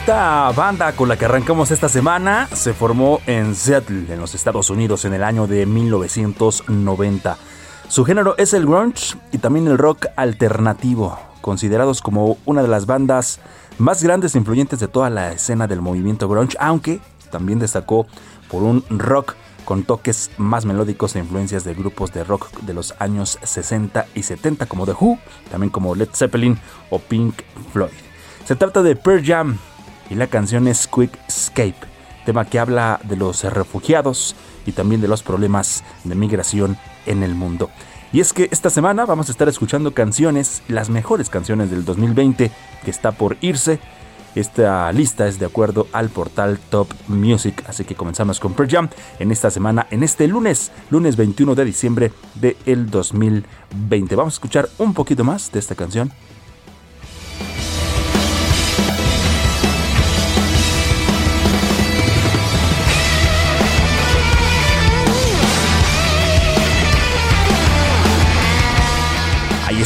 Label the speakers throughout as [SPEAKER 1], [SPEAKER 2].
[SPEAKER 1] Esta banda con la que arrancamos esta semana se formó en Seattle, en los Estados Unidos, en el año de 1990. Su género es el grunge y también el rock alternativo, considerados como una de las bandas más grandes e influyentes de toda la escena del movimiento grunge, aunque también destacó por un rock con toques más melódicos e influencias de grupos de rock de los años 60 y 70 como The Who, también como Led Zeppelin o Pink Floyd. Se trata de Pearl Jam, y la canción es Quick Escape, tema que habla de los refugiados y también de los problemas de migración en el mundo. Y es que esta semana vamos a estar escuchando canciones, las mejores canciones del 2020 que está por irse. Esta lista es de acuerdo al portal Top Music, así que comenzamos con Pearl Jam en esta semana, en este lunes, lunes 21 de diciembre del 2020. Vamos a escuchar un poquito más de esta canción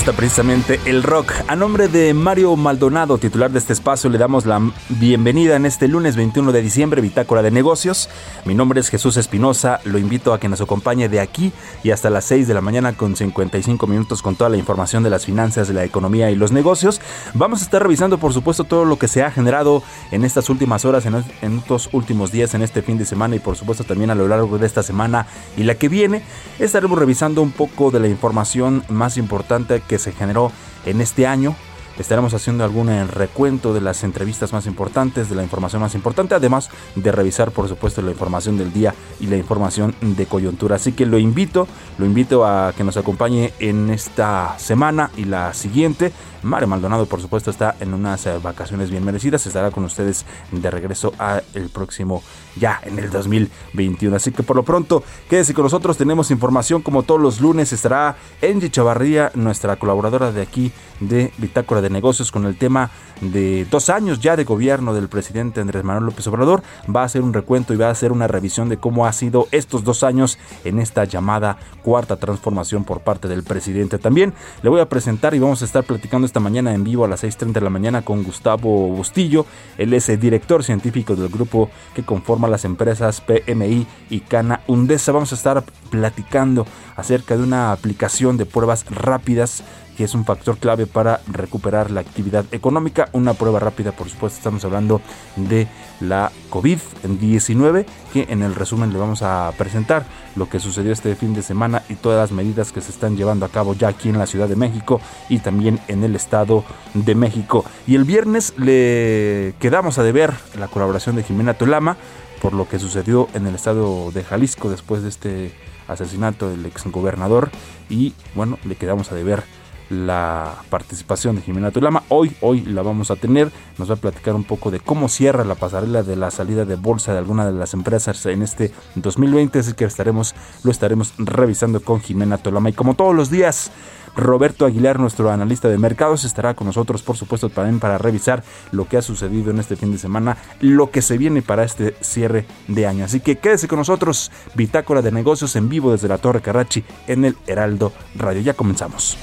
[SPEAKER 1] está precisamente el rock. A nombre de Mario Maldonado, titular de este espacio, le damos la bienvenida en este lunes 21 de diciembre, Bitácora de Negocios. Mi nombre es Jesús Espinosa, lo invito a que nos acompañe de aquí y hasta las 6 de la mañana con 55 minutos con toda la información de las finanzas, de la economía y los negocios. Vamos a estar revisando, por supuesto, todo lo que se ha generado en estas últimas horas, en, en estos últimos días, en este fin de semana y por supuesto también a lo largo de esta semana y la que viene. Estaremos revisando un poco de la información más importante que se generó en este año. Estaremos haciendo algún recuento de las entrevistas más importantes, de la información más importante, además de revisar, por supuesto, la información del día y la información de coyuntura. Así que lo invito, lo invito a que nos acompañe en esta semana y la siguiente. Mario Maldonado, por supuesto, está en unas eh, vacaciones bien merecidas. Estará con ustedes de regreso a el próximo, ya en el 2021. Así que por lo pronto, quédese con nosotros. Tenemos información como todos los lunes. Estará Angie Chavarría, nuestra colaboradora de aquí de Bitácora de Negocios, con el tema de dos años ya de gobierno del presidente Andrés Manuel López Obrador. Va a hacer un recuento y va a hacer una revisión de cómo ha sido estos dos años en esta llamada cuarta transformación por parte del presidente. También le voy a presentar y vamos a estar platicando esta mañana en vivo a las 6.30 de la mañana con Gustavo Bustillo. Él es el director científico del grupo que conforma las empresas PMI y Cana Undesa. Vamos a estar platicando acerca de una aplicación de pruebas rápidas que es un factor clave para recuperar la actividad económica. Una prueba rápida, por supuesto, estamos hablando de la COVID-19, que en el resumen le vamos a presentar lo que sucedió este fin de semana y todas las medidas que se están llevando a cabo ya aquí en la Ciudad de México y también en el Estado de México. Y el viernes le quedamos a deber la colaboración de Jimena Tolama por lo que sucedió en el estado de Jalisco después de este asesinato del exgobernador y bueno, le quedamos a deber la participación de Jimena Tulama. Hoy, hoy la vamos a tener. Nos va a platicar un poco de cómo cierra la pasarela de la salida de bolsa de alguna de las empresas en este 2020. Así que estaremos, lo estaremos revisando con Jimena Tolama. Y como todos los días, Roberto Aguilar, nuestro analista de mercados, estará con nosotros, por supuesto, también para revisar lo que ha sucedido en este fin de semana, lo que se viene para este cierre de año. Así que quédese con nosotros, Bitácora de Negocios en vivo desde la Torre Carrachi en el Heraldo Radio. Ya comenzamos.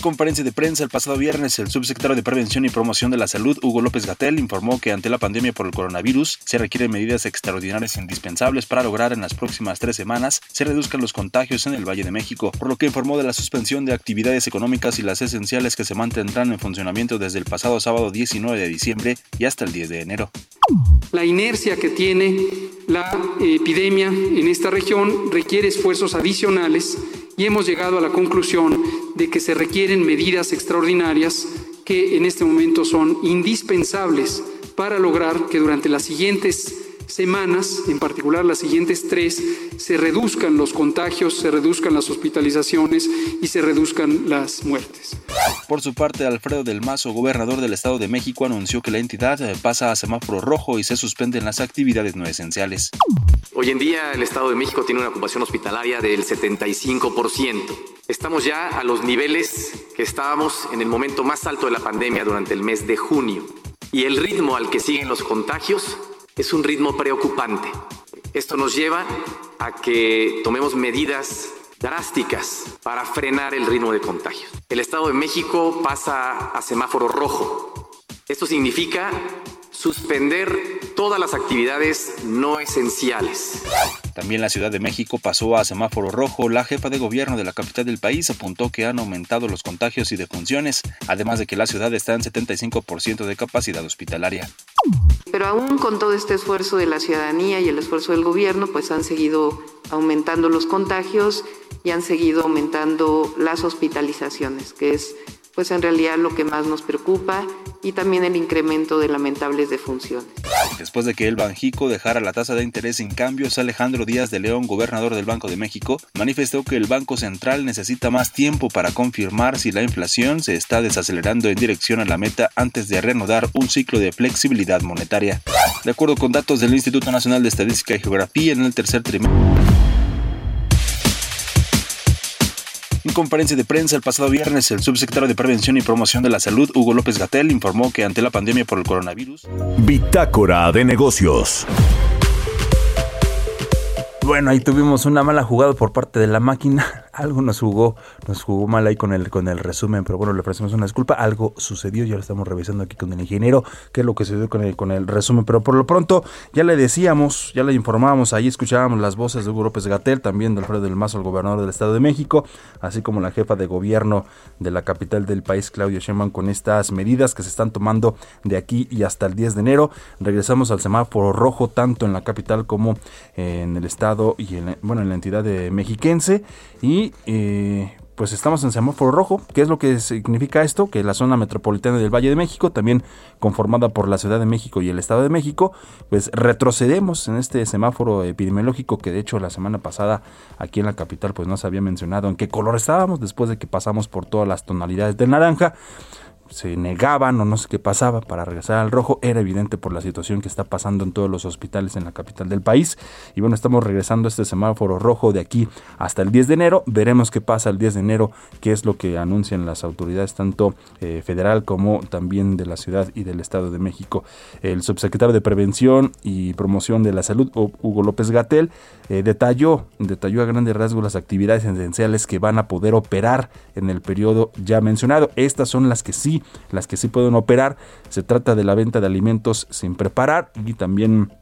[SPEAKER 1] Conferencia de prensa el pasado viernes, el subsecretario de Prevención y Promoción de la Salud, Hugo López Gatel, informó que ante la pandemia por el coronavirus se requieren medidas extraordinarias indispensables para lograr en las próximas tres semanas se reduzcan los contagios en el Valle de México, por lo que informó de la suspensión de actividades económicas y las esenciales que se mantendrán en funcionamiento desde el pasado sábado 19 de diciembre y hasta el 10 de enero.
[SPEAKER 2] La inercia que tiene la epidemia en esta región requiere esfuerzos adicionales y hemos llegado a la conclusión de que se requieren medidas extraordinarias que en este momento son indispensables para lograr que durante las siguientes semanas, en particular las siguientes tres, se reduzcan los contagios, se reduzcan las hospitalizaciones y se reduzcan las muertes.
[SPEAKER 1] Por su parte, Alfredo del Mazo, gobernador del Estado de México, anunció que la entidad pasa a semáforo rojo y se suspenden las actividades no esenciales.
[SPEAKER 3] Hoy en día el Estado de México tiene una ocupación hospitalaria del 75%. Estamos ya a los niveles que estábamos en el momento más alto de la pandemia durante el mes de junio. Y el ritmo al que siguen los contagios es un ritmo preocupante. Esto nos lleva a que tomemos medidas drásticas para frenar el ritmo de contagio. El Estado de México pasa a semáforo rojo. Esto significa suspender todas las actividades no esenciales.
[SPEAKER 1] También la Ciudad de México pasó a semáforo rojo. La jefa de gobierno de la capital del país apuntó que han aumentado los contagios y defunciones, además de que la ciudad está en 75% de capacidad hospitalaria.
[SPEAKER 4] Pero aún con todo este esfuerzo de la ciudadanía y el esfuerzo del gobierno, pues han seguido aumentando los contagios y han seguido aumentando las hospitalizaciones, que es pues en realidad lo que más nos preocupa y también el incremento de lamentables defunciones.
[SPEAKER 1] Después de que el Banjico dejara la tasa de interés sin cambios, Alejandro Díaz de León, gobernador del Banco de México, manifestó que el Banco Central necesita más tiempo para confirmar si la inflación se está desacelerando en dirección a la meta antes de reanudar un ciclo de flexibilidad monetaria. De acuerdo con datos del Instituto Nacional de Estadística y Geografía, en el tercer trimestre En conferencia de prensa el pasado viernes, el subsecretario de Prevención y Promoción de la Salud, Hugo López Gatel, informó que ante la pandemia por el coronavirus.
[SPEAKER 5] Bitácora de negocios.
[SPEAKER 1] Bueno, ahí tuvimos una mala jugada por parte de la máquina. Algo nos jugó, nos jugó mal ahí con el, con el resumen, pero bueno, le ofrecemos una disculpa. Algo sucedió, ya lo estamos revisando aquí con el ingeniero, qué es lo que sucedió con el, con el resumen. Pero por lo pronto, ya le decíamos, ya le informábamos, ahí escuchábamos las voces de Hugo López Gatel, también de Alfredo del Mazo, el gobernador del Estado de México, así como la jefa de gobierno de la capital del país, Claudia Sheinbaum, con estas medidas que se están tomando de aquí y hasta el 10 de enero. Regresamos al semáforo rojo, tanto en la capital como en el estado y en, bueno, en la entidad de mexiquense. Y eh, pues estamos en semáforo rojo. ¿Qué es lo que significa esto? Que la zona metropolitana del Valle de México, también conformada por la Ciudad de México y el Estado de México, pues retrocedemos en este semáforo epidemiológico que de hecho la semana pasada aquí en la capital pues no se había mencionado en qué color estábamos después de que pasamos por todas las tonalidades de naranja se negaban o no sé qué pasaba para regresar al rojo, era evidente por la situación que está pasando en todos los hospitales en la capital del país. Y bueno, estamos regresando a este semáforo rojo de aquí hasta el 10 de enero. Veremos qué pasa el 10 de enero, qué es lo que anuncian las autoridades, tanto eh, federal como también de la ciudad y del Estado de México. El subsecretario de Prevención y Promoción de la Salud, Hugo López Gatel, eh, detalló, detalló a grandes rasgos las actividades esenciales que van a poder operar en el periodo ya mencionado. Estas son las que sí las que sí pueden operar. Se trata de la venta de alimentos sin preparar y también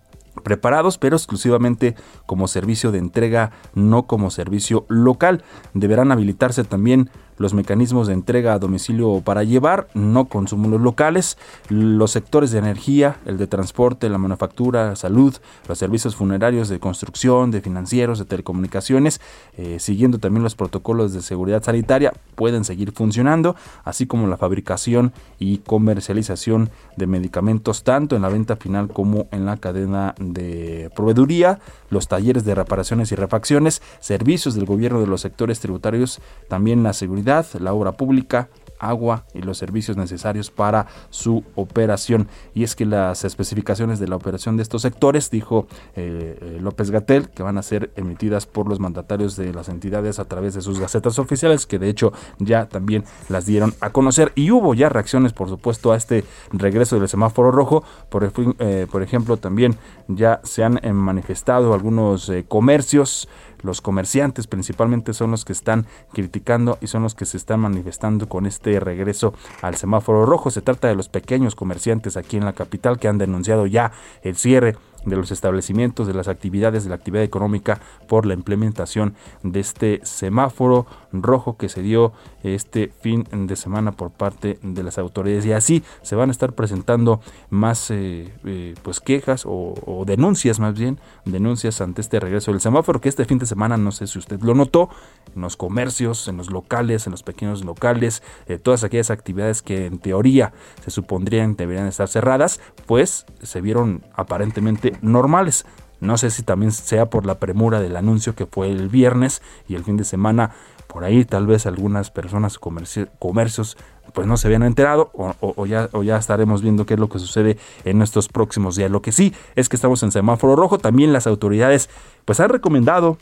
[SPEAKER 1] preparados, pero exclusivamente como servicio de entrega, no como servicio local. Deberán habilitarse también los mecanismos de entrega a domicilio para llevar, no consumo los locales, los sectores de energía, el de transporte, la manufactura, salud, los servicios funerarios de construcción, de financieros, de telecomunicaciones, eh, siguiendo también los protocolos de seguridad sanitaria, pueden seguir funcionando, así como la fabricación y comercialización de medicamentos tanto en la venta final como en la cadena de proveeduría, los talleres de reparaciones y refacciones, servicios del gobierno de los sectores tributarios, también la seguridad, la obra pública, agua y los servicios necesarios para su operación. Y es que las especificaciones de la operación de estos sectores, dijo eh, eh, López Gatel, que van a ser emitidas por los mandatarios de las entidades a través de sus gacetas oficiales, que de hecho ya también las dieron a conocer. Y hubo ya reacciones, por supuesto, a este regreso del semáforo rojo. Por, eh, por ejemplo, también ya se han manifestado algunos comercios los comerciantes principalmente son los que están criticando y son los que se están manifestando con este regreso al semáforo rojo. Se trata de los pequeños comerciantes aquí en la capital que han denunciado ya el cierre de los establecimientos, de las actividades de la actividad económica por la implementación de este semáforo rojo que se dio este fin de semana por parte de las autoridades. Y así se van a estar presentando más eh, eh, pues quejas o, denuncias más bien denuncias ante este regreso del semáforo que este fin de semana no sé si usted lo notó en los comercios en los locales en los pequeños locales eh, todas aquellas actividades que en teoría se supondrían deberían estar cerradas pues se vieron aparentemente normales no sé si también sea por la premura del anuncio que fue el viernes y el fin de semana por ahí tal vez algunas personas comercios pues no se habían enterado o, ya, o ya estaremos viendo qué es lo que sucede en estos próximos días. Lo que sí es que estamos en semáforo rojo, también las autoridades pues han recomendado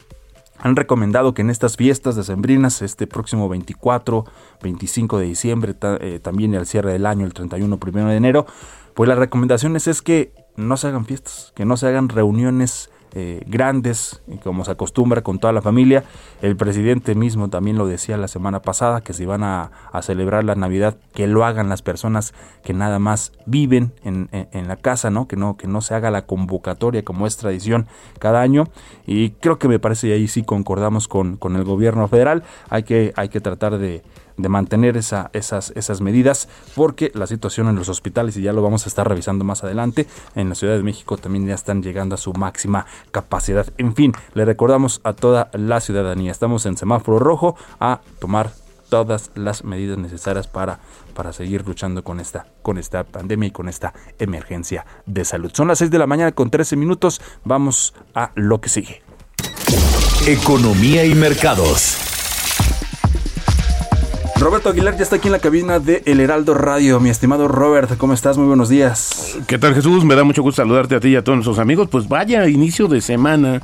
[SPEAKER 1] han recomendado que en estas fiestas decembrinas, este próximo 24, 25 de diciembre, eh, también el cierre del año, el 31, 1 de enero, pues las recomendaciones es que no se hagan fiestas, que no se hagan reuniones eh, grandes, como se acostumbra con toda la familia. El presidente mismo también lo decía la semana pasada, que si van a, celebrar la Navidad, que lo hagan las personas que nada más viven en, la casa, ¿no? Que, ¿no? que no se haga la convocatoria como es tradición cada año. Y creo que me parece, y ahí sí concordamos con, con el gobierno federal, hay que, hay que tratar de de mantener esa, esas, esas medidas, porque la situación en los hospitales, y ya lo vamos a estar revisando más adelante, en la Ciudad de México también ya están llegando a su máxima capacidad. En fin, le recordamos a toda la ciudadanía, estamos en semáforo rojo a tomar todas las medidas necesarias para, para seguir luchando con esta, con esta pandemia y con esta emergencia de salud. Son las 6 de la mañana con 13 minutos. Vamos a lo que sigue.
[SPEAKER 5] Economía y mercados.
[SPEAKER 1] Roberto Aguilar ya está aquí en la cabina de El Heraldo Radio. Mi estimado Robert, ¿cómo estás? Muy buenos días.
[SPEAKER 6] ¿Qué tal Jesús? Me da mucho gusto saludarte a ti y a todos nuestros amigos. Pues vaya inicio de semana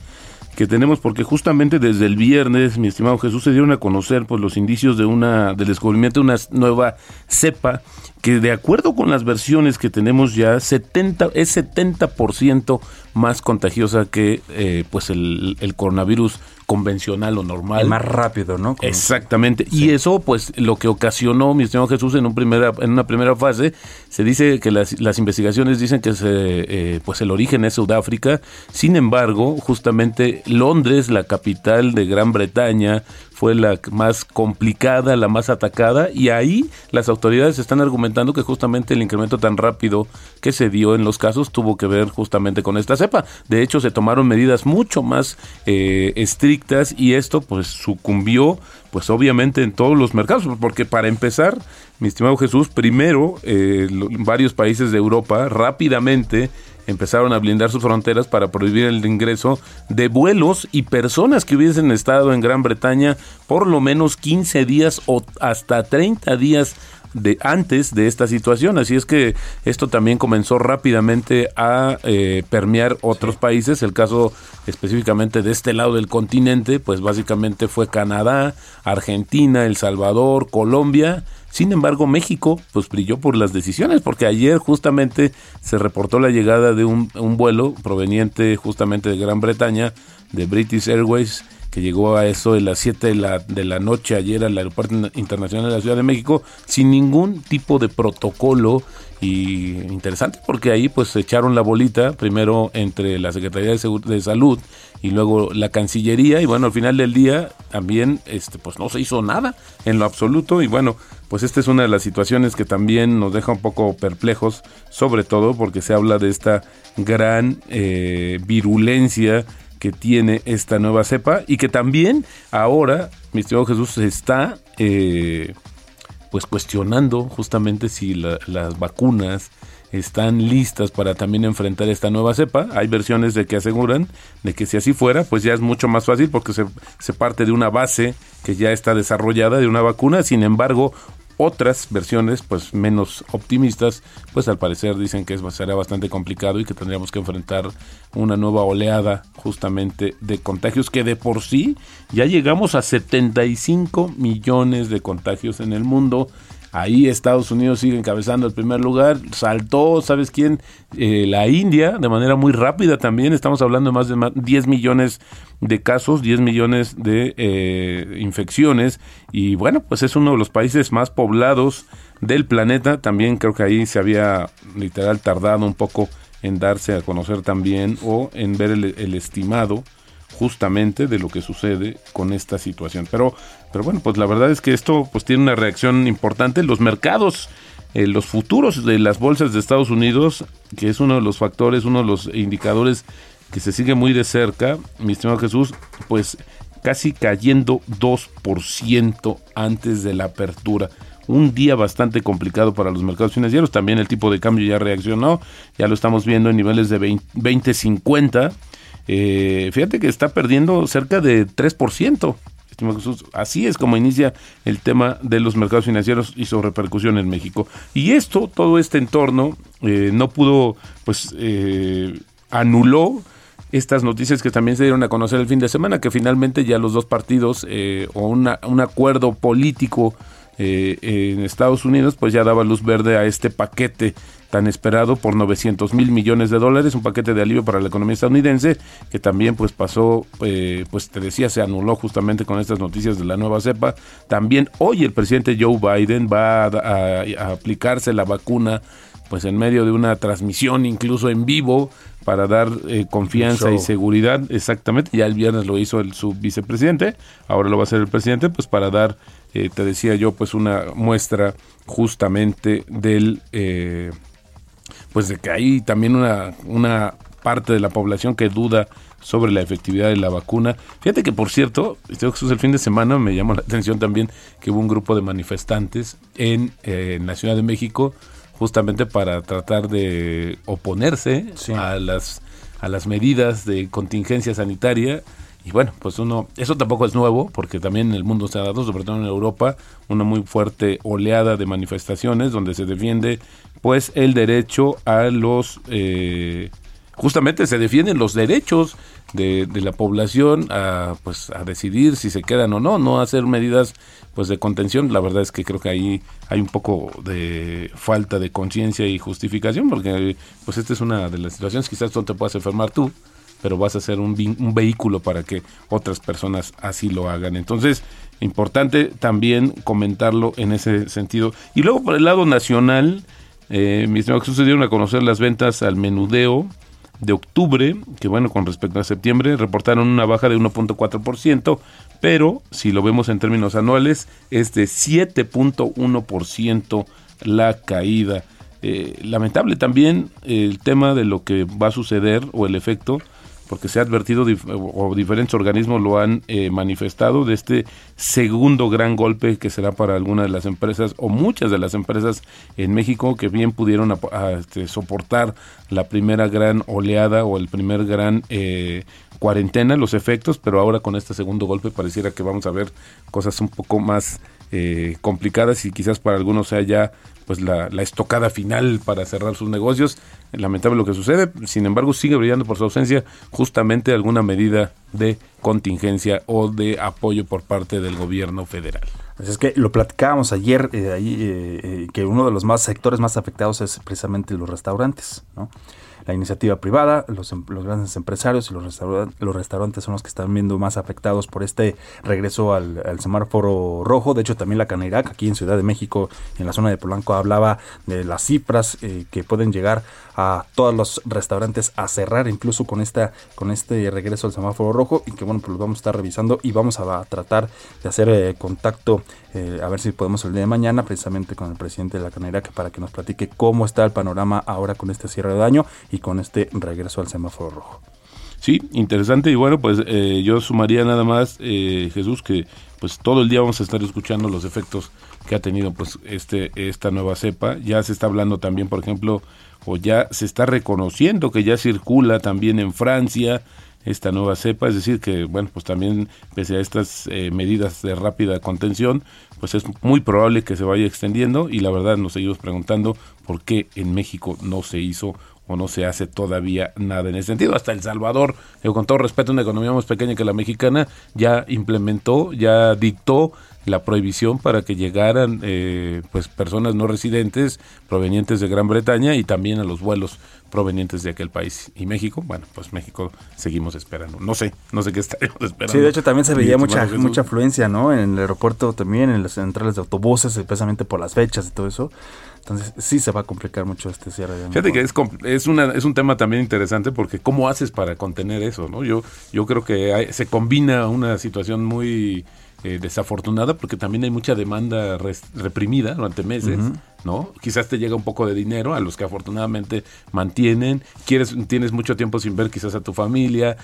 [SPEAKER 6] que tenemos porque justamente desde el viernes, mi estimado Jesús, se dieron a conocer pues los indicios de una del descubrimiento de una nueva cepa que de acuerdo con las versiones que tenemos ya 70 es 70% más contagiosa que eh, pues el, el coronavirus convencional o normal.
[SPEAKER 1] más rápido, ¿no?
[SPEAKER 6] Exactamente. Y eso, pues, lo que ocasionó, mi estimado Jesús, en, un primera, en una primera fase, se dice que las, las investigaciones dicen que se, eh, pues el origen es Sudáfrica. Sin embargo, justamente Londres, la capital de Gran Bretaña, fue la más complicada, la más atacada, y ahí las autoridades están argumentando que justamente el incremento tan rápido que se dio en los casos tuvo que ver justamente con esta cepa. De hecho, se tomaron medidas mucho más eh, estrictas y esto pues sucumbió pues obviamente en todos los mercados, porque para empezar, mi estimado Jesús, primero eh, varios países de Europa rápidamente empezaron a blindar sus fronteras para prohibir el ingreso de vuelos y personas que hubiesen estado en Gran Bretaña por lo menos 15 días o hasta 30 días de antes de esta situación. Así es que esto también comenzó rápidamente a eh, permear otros países. El caso específicamente de este lado del continente, pues básicamente fue Canadá, Argentina, El Salvador, Colombia sin embargo, México pues brilló por las decisiones, porque ayer justamente se reportó la llegada de un, vuelo proveniente justamente de Gran Bretaña, de British Airways, que llegó a eso de las 7 de la, de la noche ayer al Aeropuerto Internacional de la Ciudad de México sin ningún tipo de protocolo y interesante porque ahí pues se echaron la bolita primero entre la Secretaría de, de, Salud y luego la Cancillería y bueno al final del día también este pues no se hizo nada en lo absoluto y bueno pues esta es una de las situaciones que también nos deja un poco perplejos sobre todo porque se habla de esta gran eh, virulencia que tiene esta nueva cepa y que también ahora mi estimado Jesús se está eh, pues cuestionando justamente si las vacunas están listas para también enfrentar esta nueva cepa. Hay versiones de que aseguran de que si así fuera, pues ya es mucho más fácil porque se, se parte de una base que ya está desarrollada de una vacuna. Sin embargo, otras versiones, pues menos optimistas, pues al parecer dicen que será bastante complicado y que tendríamos que enfrentar una nueva oleada justamente de contagios que de por sí ya llegamos a 75 millones de contagios en el mundo Ahí Estados Unidos sigue encabezando el primer lugar. Saltó, ¿sabes quién? Eh, la India, de manera muy rápida también. Estamos hablando de más de 10 millones de casos, 10 millones de eh, infecciones. Y bueno, pues es uno de los países más poblados del planeta. También creo que ahí se había literal tardado un poco en darse a conocer también o en ver el estimado justamente de lo que sucede con esta situación. Pero, pero bueno, pues la verdad es que esto pues tiene una reacción importante. Los mercados, eh, los futuros de las bolsas de Estados Unidos, que es uno de los factores, uno de los indicadores que se sigue muy de cerca, mi estimado Jesús, pues casi cayendo 2% antes de la apertura. Un día bastante complicado para los mercados financieros. También el tipo de cambio ya reaccionó. Ya lo estamos viendo en niveles de 20.50 eh, fíjate que está perdiendo cerca de 3%. Así es como inicia el tema de los mercados financieros y su repercusión en México. Y esto, todo este entorno, eh, no pudo, pues, eh, anuló estas noticias que también se dieron a conocer el fin de semana, que finalmente ya los dos partidos eh, o un acuerdo político en Estados Unidos, pues ya daba luz verde a este paquete tan esperado por 900 mil millones de dólares, un paquete de alivio para la economía estadounidense que también pues pasó, eh, pues te decía, se anuló justamente con estas noticias de la nueva cepa. También hoy el presidente Joe Biden va a, aplicarse la vacuna pues en medio de una transmisión incluso en vivo para dar eh, confianza y seguridad, exactamente, ya el viernes lo hizo el su vicepresidente, ahora lo va a hacer el presidente, pues para dar, eh, te decía yo, pues una muestra justamente del pues de que hay también una, una parte de la población que duda sobre la efectividad de la vacuna. Fíjate que, por cierto, el fin de semana me llamó la atención también que hubo un grupo de manifestantes en, eh, en la Ciudad de México justamente para tratar de oponerse a las a las medidas de contingencia sanitaria y bueno, pues uno, eso tampoco es nuevo, porque también en el mundo se ha dado, sobre todo en Europa, una muy fuerte oleada de manifestaciones donde se defiende pues el derecho a los eh, justamente se defienden los derechos de, de, la población a pues a decidir si se quedan o no no hacer medidas pues de contención. La verdad es que creo que ahí hay un poco de falta de conciencia y justificación porque pues esta es una de las situaciones. Quizás no te puedas enfermar tú pero vas a ser un, un vehículo para que otras personas así lo hagan. Entonces importante también comentarlo en ese sentido. Y luego por el lado nacional eh, mis Jesús se dieron a conocer las ventas al menudeo de octubre, que bueno, con respecto a septiembre, reportaron una baja de 1.4%, pero si lo vemos en términos anuales, es de 7.1% la caída. Eh, lamentable también el tema de lo que va a suceder o el efecto porque se ha advertido o diferentes organismos lo han eh, manifestado de este segundo gran golpe que será para algunas de las empresas o muchas de las empresas en México que bien pudieron este, soportar la primera gran oleada o el primer gran eh, cuarentena, los efectos, pero ahora con este segundo golpe pareciera que vamos a ver cosas un poco más eh, complicadas y quizás para algunos sea ya pues la, estocada final para cerrar sus negocios. Lamentable lo que sucede, sin embargo sigue brillando por su ausencia justamente alguna medida de contingencia o de apoyo por parte del gobierno federal.
[SPEAKER 1] Pues es que lo platicábamos ayer, eh, ahí, eh, eh, que uno de los más sectores más afectados es precisamente los restaurantes, ¿no? La iniciativa privada, los, em, los grandes empresarios y los, restaurantes, los restaurantes son los que están viendo más afectados por este regreso al, semáforo rojo. De hecho, también la Canirac, aquí en Ciudad de México, en la zona de Polanco, hablaba de las cifras eh, que pueden llegar a todos los restaurantes a cerrar, incluso con esta con este regreso al semáforo rojo, y que bueno, pues lo vamos a estar revisando y vamos a, tratar de hacer eh, contacto, eh, a ver si podemos el día de mañana, precisamente con el presidente de la Canirac, para que nos platique cómo está el panorama ahora con este cierre de año y con este regreso al semáforo rojo.
[SPEAKER 6] Sí, interesante y bueno, pues eh, yo sumaría nada más, eh, Jesús, que pues todo el día vamos a estar escuchando los efectos que ha tenido pues este esta nueva cepa. Ya se está hablando también, por ejemplo, o ya se está reconociendo que ya circula también en Francia esta nueva cepa, es decir que bueno, pues también pese a estas eh, medidas de rápida contención, pues es muy probable que se vaya extendiendo y la verdad nos seguimos preguntando por qué en México no se hizo o no se hace todavía nada en ese sentido. Hasta El Salvador, con todo respeto, una economía más pequeña que la mexicana, ya implementó, ya dictó la prohibición para que llegaran eh, pues personas no residentes provenientes de Gran Bretaña y también a los vuelos provenientes de aquel país. Y México, bueno, pues México seguimos esperando. No sé, no sé qué estaremos esperando.
[SPEAKER 1] Sí, de hecho también se veía mucha mucha afluencia, ¿no? En el aeropuerto también, en las centrales de autobuses, especialmente por las fechas y todo eso. Entonces sí se va a complicar mucho este cierre. De
[SPEAKER 6] Fíjate que es, es, una, es un tema también interesante porque ¿cómo haces para contener eso? no Yo, yo creo que se combina una situación muy eh, desafortunada porque también hay mucha demanda reprimida durante meses. ¿No? Quizás te llega un poco de dinero a los que afortunadamente mantienen, quieres tienes mucho tiempo sin ver quizás a tu familia,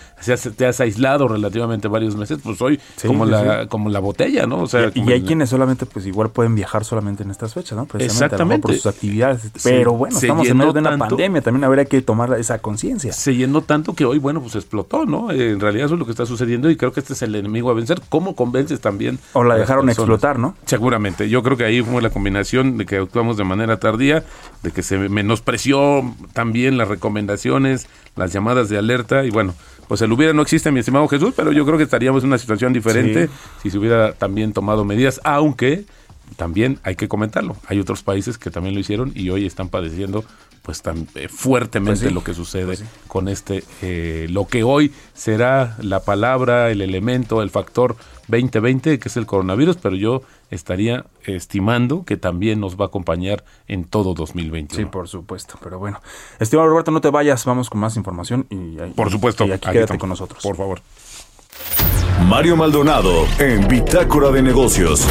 [SPEAKER 6] te has aislado relativamente varios meses, pues hoy como la como la botella, ¿no? O sea,
[SPEAKER 1] y, hay quienes solamente pues igual pueden viajar solamente en estas fechas, ¿no?
[SPEAKER 6] Exactamente.
[SPEAKER 1] por sus actividades, pero bueno, estamos en medio de una pandemia, también habría que tomar esa conciencia.
[SPEAKER 6] Se llenó tanto que hoy bueno, pues explotó, ¿no? en realidad eso es lo que está sucediendo y creo que este es el enemigo a vencer. ¿Cómo convences también?
[SPEAKER 1] O la dejaron explotar, ¿no?
[SPEAKER 6] Seguramente. Yo creo que ahí fue la combinación de que actuamos de manera tardía, de que se menospreció también las recomendaciones, las llamadas de alerta y bueno, pues el hubiera no existe, mi estimado Jesús, pero yo creo que estaríamos en una situación diferente si se hubiera también tomado medidas, aunque también hay que comentarlo, hay otros países que también lo hicieron y hoy están padeciendo pues tan eh, fuertemente pues lo que sucede pues con este, eh, lo que hoy será la palabra, el elemento, el factor 2020, que es el coronavirus, pero yo estaría estimando que también nos va a acompañar en todo 2020.
[SPEAKER 1] Sí, por supuesto, pero bueno. Estimado Roberto, no te vayas, vamos con más información y,
[SPEAKER 6] por supuesto,
[SPEAKER 1] y aquí, quédate con nosotros.
[SPEAKER 6] Por favor.
[SPEAKER 5] Mario Maldonado en Bitácora de Negocios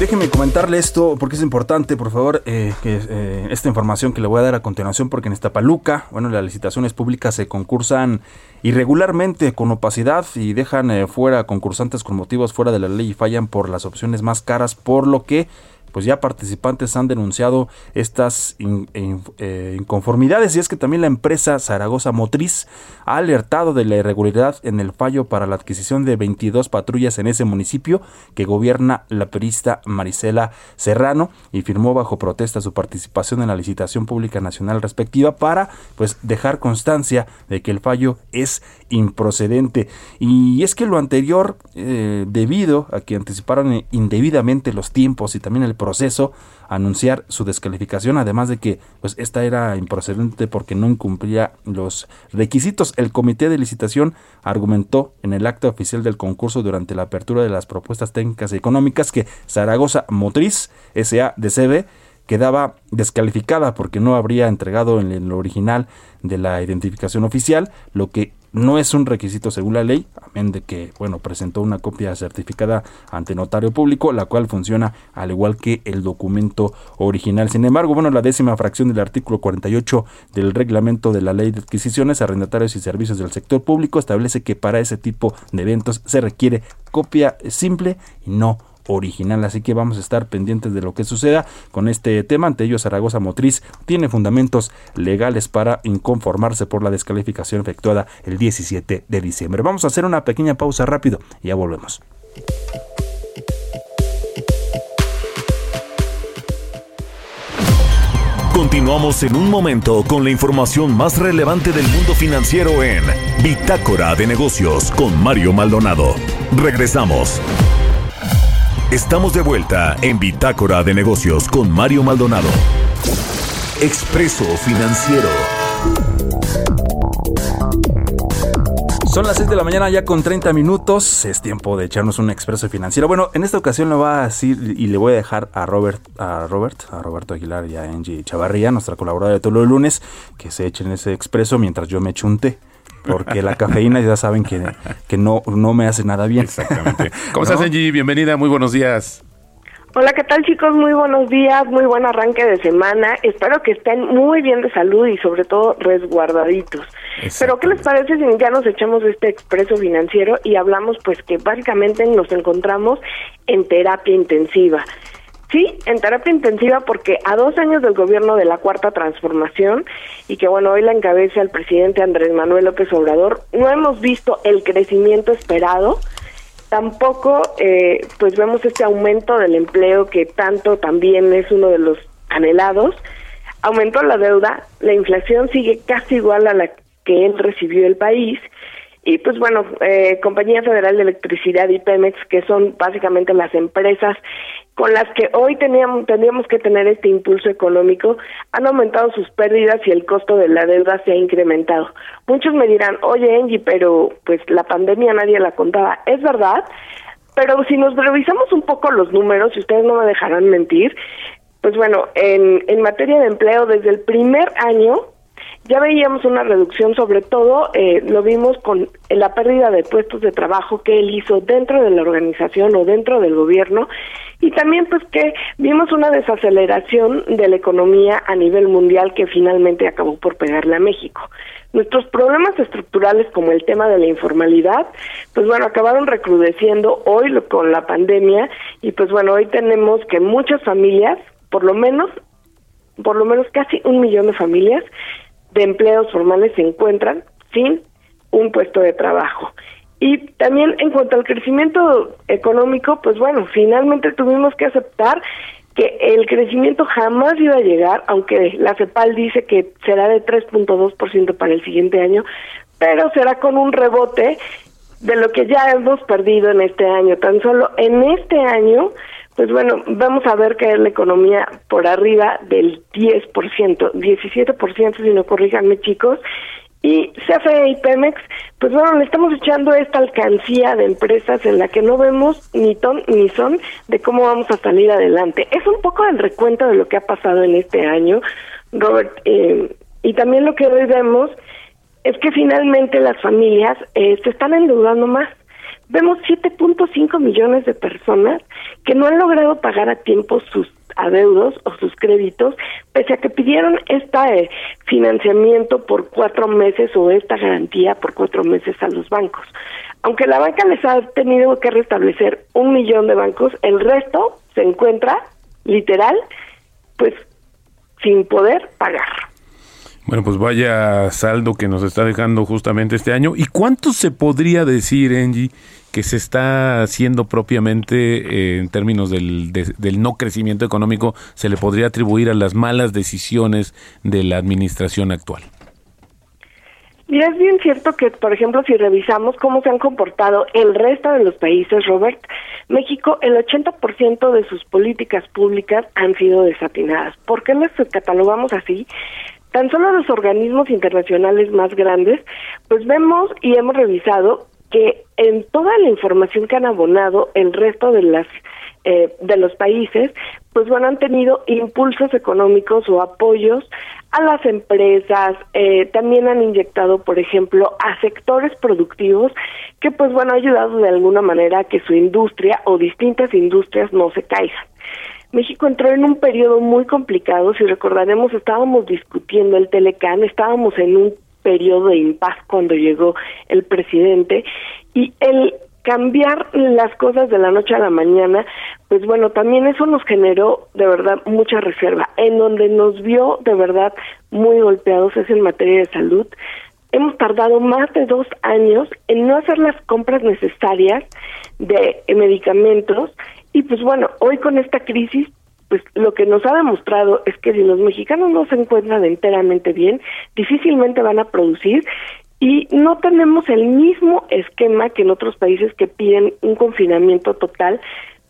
[SPEAKER 1] déjenme comentarle esto porque es importante, por favor, eh, que eh, esta información que le voy a dar a continuación, porque en Iztapaluca, bueno, las licitaciones públicas se concursan irregularmente con opacidad y dejan eh, fuera concursantes con motivos fuera de la ley y fallan por las opciones más caras, por lo que pues ya participantes han denunciado estas eh, inconformidades. Y es que también la empresa Zaragoza Motriz ha alertado de la irregularidad en el fallo para la adquisición de 22 patrullas en ese municipio que gobierna la perista Marisela Serrano y firmó bajo protesta su participación en la licitación pública nacional respectiva para pues dejar constancia de que el fallo es improcedente. Y es que lo anterior eh, debido a que anticiparon indebidamente los tiempos y también el proceso anunciar su descalificación, además de que pues esta era improcedente porque no incumplía los requisitos. El comité de licitación argumentó en el acto oficial del concurso durante la apertura de las propuestas técnicas y económicas que Zaragoza Motriz SADCB quedaba descalificada porque no habría entregado en el original de la identificación oficial, lo que no es un requisito según la ley, amén de que, bueno, presentó una copia certificada ante notario público, la cual funciona al igual que el documento original. Sin embargo, bueno, la décima fracción del artículo 48 del reglamento de la ley de adquisiciones, arrendatarios y servicios del sector público establece que para ese tipo de eventos se requiere copia simple y no original. Así que vamos a estar pendientes de lo que suceda con este tema. Ante ello, Zaragoza Motriz tiene fundamentos legales para inconformarse por la descalificación efectuada el 17 de diciembre. Vamos a hacer una pequeña pausa rápido y ya volvemos.
[SPEAKER 5] Continuamos en un momento con la información más relevante del mundo financiero en Bitácora de Negocios con Mario Maldonado. Regresamos. Estamos de vuelta en Bitácora de Negocios con Mario Maldonado. Expreso Financiero.
[SPEAKER 1] Son las 6 de la mañana ya con 30 minutos. Es tiempo de echarnos un expreso financiero. Bueno, en esta ocasión lo va a decir y le voy a dejar a Robert, a a Roberto Aguilar y a Angie Chavarría, nuestra colaboradora de todos los lunes, que se echen ese expreso mientras yo me echo un té porque la cafeína ya saben que, que no, no me hace nada bien.
[SPEAKER 6] Exactamente. ¿Cómo estás, Angie? Bienvenida, muy buenos días.
[SPEAKER 7] Hola, ¿qué tal chicos? Muy buenos días, muy buen arranque de semana. Espero que estén muy bien de salud y sobre todo resguardaditos. Pero ¿qué les parece si ya nos echamos este expreso financiero y hablamos pues que básicamente nos encontramos en terapia intensiva? Sí, en terapia intensiva porque a dos años del gobierno de la Cuarta Transformación y que bueno, hoy la encabeza el presidente Andrés Manuel López Obrador, no hemos visto el crecimiento esperado Tampoco, eh, pues vemos este aumento del empleo que tanto también es uno de los anhelados. Aumentó la deuda, la inflación sigue casi igual a la que él recibió el país. Y pues bueno, eh, Compañía Federal de Electricidad y Pemex, que son básicamente las empresas con las que hoy teníamos, tendríamos que tener este impulso económico, han aumentado sus pérdidas y el costo de la deuda se ha incrementado. Muchos me dirán, oye Angie, pero pues la pandemia nadie la contaba. Es verdad, pero si nos revisamos un poco los números, y ustedes no me dejarán mentir, pues bueno, en, en materia de empleo, desde el primer año ya veíamos una reducción, sobre todo eh, lo vimos con la pérdida de puestos de trabajo que él hizo dentro de la organización o dentro del gobierno y también pues que vimos una desaceleración de la economía a nivel mundial que finalmente acabó por pegarle a México. Nuestros problemas estructurales como el tema de la informalidad, pues bueno, acabaron recrudeciendo hoy con la pandemia y pues bueno, hoy tenemos que muchas familias, por lo menos, por lo menos casi un millón de familias de empleos formales se encuentran sin un puesto de trabajo. Y también en cuanto al crecimiento económico, pues bueno, finalmente tuvimos que aceptar que el crecimiento jamás iba a llegar, aunque la CEPAL dice que será de 3.2% para el siguiente año, pero será con un rebote de lo que ya hemos perdido en este año. Tan solo en este año, pues bueno, vamos a ver que es la economía por arriba del 10%, 17% si no corríjanme chicos, y CFE y Pemex, pues bueno, le estamos echando esta alcancía de empresas en la que no vemos ni ton ni son de cómo vamos a salir adelante. Es un poco el recuento de lo que ha pasado en este año, Robert, eh, y también lo que hoy vemos es que finalmente las familias eh, se están endeudando más. Vemos 7.5 millones de personas que no han logrado pagar a tiempo sus adeudos o sus créditos, pese a que pidieron este financiamiento por cuatro meses o esta garantía por cuatro meses a los bancos. Aunque la banca les ha tenido que restablecer un millón de bancos, el resto se encuentra, literal, pues sin poder pagar.
[SPEAKER 6] Bueno, pues vaya saldo que nos está dejando justamente este año. ¿Y cuánto se podría decir, Angie, que se está haciendo propiamente eh, en términos del, no crecimiento económico se le podría atribuir a las malas decisiones de la administración actual?
[SPEAKER 7] Y es bien cierto que, por ejemplo, si revisamos cómo se han comportado el resto de los países, Robert, México, el 80% de sus políticas públicas han sido desatinadas. ¿Por qué las catalogamos así? Tan solo los organismos internacionales más grandes, pues vemos y hemos revisado que en toda la información que han abonado el resto de las eh, de los países, pues bueno, han tenido impulsos económicos o apoyos a las empresas, eh, también han inyectado, por ejemplo, a sectores productivos que pues bueno, ha ayudado de alguna manera a que su industria o distintas industrias no se caigan. México entró en un periodo muy complicado, si recordaremos, estábamos discutiendo el Telecán, estábamos en un periodo de impaz cuando llegó el presidente y el cambiar las cosas de la noche a la mañana, pues bueno, también eso nos generó de verdad mucha reserva. En donde nos vio de verdad muy golpeados es en materia de salud. Hemos tardado más de dos años en no hacer las compras necesarias de medicamentos y pues bueno, hoy con esta crisis pues lo que nos ha demostrado es que si los mexicanos no se encuentran enteramente bien, difícilmente van a producir y no tenemos el mismo esquema que en otros países que piden un confinamiento total,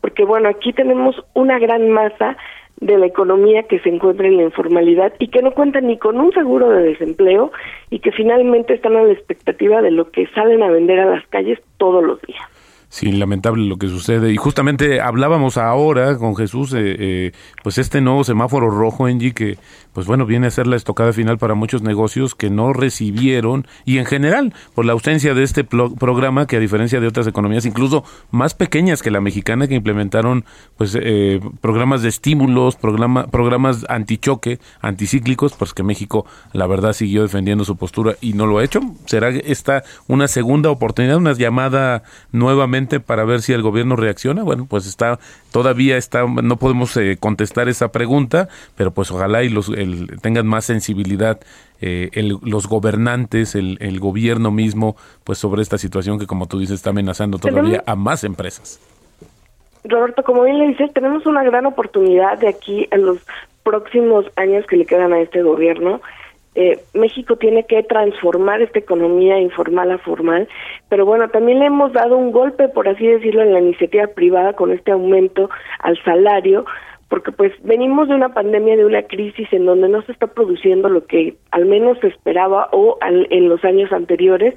[SPEAKER 7] porque bueno, aquí tenemos una gran masa de la economía que se encuentra en la informalidad y que no cuentan ni con un seguro de desempleo y que finalmente están a la expectativa de lo que salen a vender a las calles todos los días.
[SPEAKER 6] Sí, lamentable lo que sucede. Y justamente hablábamos ahora con Jesús, eh, eh, pues este nuevo semáforo rojo, Engie, que pues bueno, viene a ser la estocada final para muchos negocios que no recibieron, y en general, por la ausencia de este programa, que a diferencia de otras economías, incluso más pequeñas que la mexicana, que implementaron pues eh, programas de estímulos, programa, programas antichoque, anticíclicos, pues que México, la verdad, siguió defendiendo su postura y no lo ha hecho. ¿Será esta una segunda oportunidad, una llamada nuevamente para ver si el gobierno reacciona? Bueno, pues está, todavía está, no podemos eh, contestar esa pregunta, pero pues ojalá y los tengan más sensibilidad eh, los gobernantes, el, gobierno mismo, pues sobre esta situación que como tú dices está amenazando todavía a más empresas.
[SPEAKER 7] Roberto, como bien le dices, tenemos una gran oportunidad de aquí en los próximos años que le quedan a este gobierno. Eh, México tiene que transformar esta economía informal a formal, pero bueno, también le hemos dado un golpe, por así decirlo, en la iniciativa privada con este aumento al salario, porque pues venimos de una pandemia, de una crisis en donde no se está produciendo lo que al menos se esperaba o en los años anteriores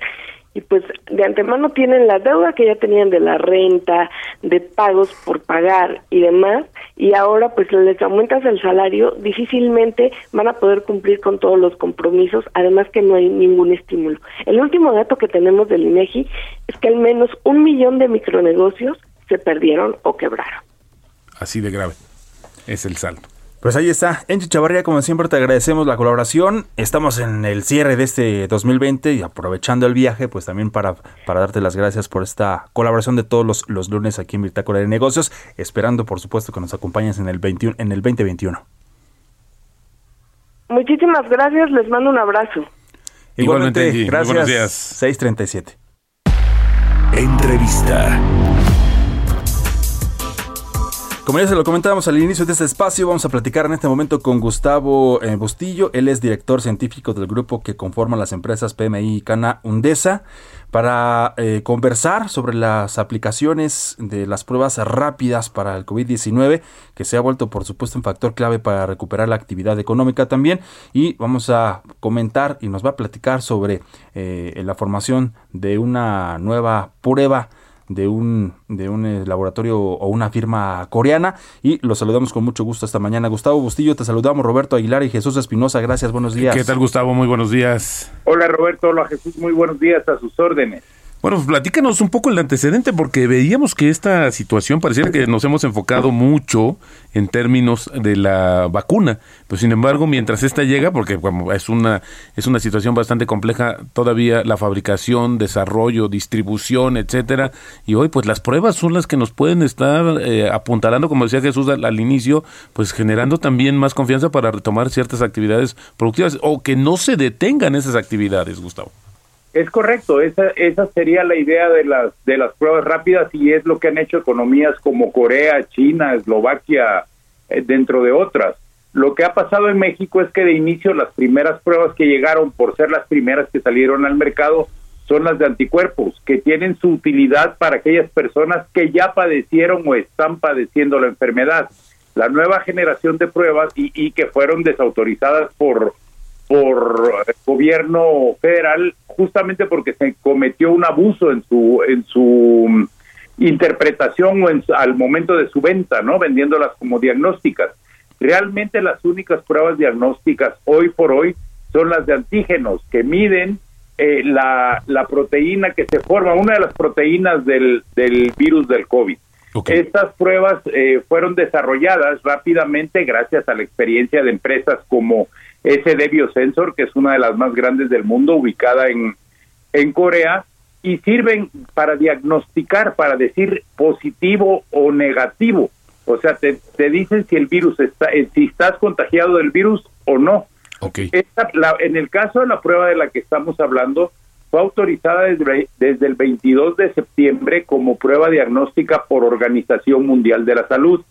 [SPEAKER 7] y pues de antemano tienen la deuda que ya tenían de la renta, de pagos por pagar y demás, y ahora pues les aumentas el salario, difícilmente van a poder cumplir con todos los compromisos, además que no hay ningún estímulo. El último dato que tenemos del INEGI es que al menos un millón de micronegocios se perdieron o quebraron.
[SPEAKER 6] Así de grave es el salto.
[SPEAKER 1] Pues ahí está. Enchi Chavarría, como siempre, te agradecemos la colaboración. Estamos en el cierre de este 2020 y aprovechando el viaje, pues también para, para darte las gracias por esta colaboración de todos los, los lunes aquí en Bitácora de Negocios. Esperando, por supuesto, que nos acompañes en el, 21, en el 2021.
[SPEAKER 7] Muchísimas gracias. Les mando un abrazo.
[SPEAKER 1] Igualmente, gracias. Buenos días. 637.
[SPEAKER 5] Entrevista.
[SPEAKER 1] Como ya se lo comentábamos al inicio de este espacio, vamos a platicar en este momento con Gustavo eh, Bustillo. Él es director científico del grupo que conforma las empresas PMI y Cana Undesa para eh, conversar sobre las aplicaciones de las pruebas rápidas para el COVID-19, que se ha vuelto por supuesto un factor clave para recuperar la actividad económica también. Y vamos a comentar y nos va a platicar sobre eh, la formación de una nueva prueba de un, de un eh, laboratorio o una firma coreana y los saludamos con mucho gusto esta mañana. Gustavo Bustillo, te saludamos, Roberto Aguilar y Jesús Espinosa, gracias, buenos días.
[SPEAKER 6] ¿Qué tal Gustavo? Muy buenos días.
[SPEAKER 8] Hola Roberto, hola Jesús, muy buenos días a sus órdenes.
[SPEAKER 6] Bueno, pues platícanos un poco el antecedente, porque veíamos que esta situación pareciera que nos hemos enfocado mucho en términos de la vacuna. Pues sin embargo, mientras esta llega, porque es una, es una situación bastante compleja, todavía la fabricación, desarrollo, distribución, etcétera, y hoy pues las pruebas son las que nos pueden estar eh, apuntalando, como decía Jesús al, inicio, pues generando también más confianza para retomar ciertas actividades productivas o que no se detengan esas actividades, Gustavo.
[SPEAKER 8] Es correcto, esa, esa sería la idea de las, de las pruebas rápidas y es lo que han hecho economías como Corea, China, Eslovaquia, eh, dentro de otras. Lo que ha pasado en México es que de inicio las primeras pruebas que llegaron por ser las primeras que salieron al mercado son las de anticuerpos, que tienen su utilidad para aquellas personas que ya padecieron o están padeciendo la enfermedad. La nueva generación de pruebas y, y que fueron desautorizadas por por el gobierno federal justamente porque se cometió un abuso en su en su interpretación o en, al momento de su venta, ¿no? Vendiéndolas como diagnósticas. Realmente las únicas pruebas diagnósticas hoy por hoy son las de antígenos que miden eh, la, la proteína que se forma, una de las proteínas del, del virus del COVID. Estas pruebas eh, fueron desarrolladas rápidamente gracias a la experiencia de empresas como SD Biosensor, que es una de las más grandes del mundo, ubicada en, en Corea, y sirven para diagnosticar, para decir positivo o negativo. O sea, te, te dicen si el virus está, eh, si estás contagiado del virus o no.
[SPEAKER 6] Okay.
[SPEAKER 8] en el caso de la prueba de la que estamos hablando, fue autorizada desde, desde el 22 de septiembre como prueba diagnóstica por Organización Mundial de la Salud.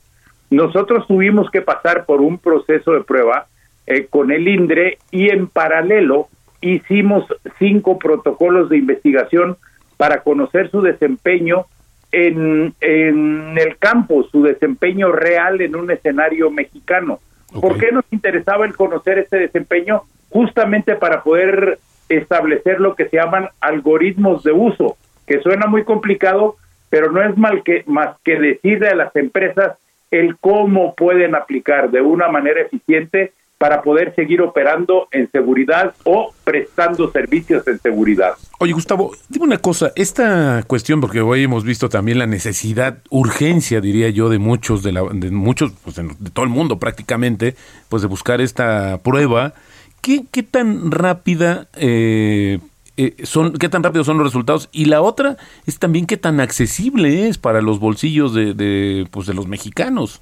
[SPEAKER 8] Nosotros tuvimos que pasar por un proceso de prueba eh, con el INDRE y en paralelo hicimos cinco protocolos de investigación para conocer su desempeño en, en el campo, su desempeño real en un escenario mexicano. ¿Por qué nos interesaba el conocer ese desempeño? Justamente para poder establecer lo que se llaman algoritmos de uso, que suena muy complicado, pero no es mal que, más que decirle a las empresas el cómo pueden aplicar de una manera eficiente para poder seguir operando en seguridad o prestando servicios en seguridad.
[SPEAKER 6] Oye, Gustavo, dime una cosa, esta cuestión, porque hoy hemos visto también la necesidad, urgencia, diría yo, de muchos, de, la, de muchos, pues de, todo el mundo prácticamente, pues de buscar esta prueba. ¿Qué, qué tan rápida eh, eh, son, qué tan rápidos son los resultados? Y la otra es también qué tan accesible es para los bolsillos de, de, pues de los mexicanos.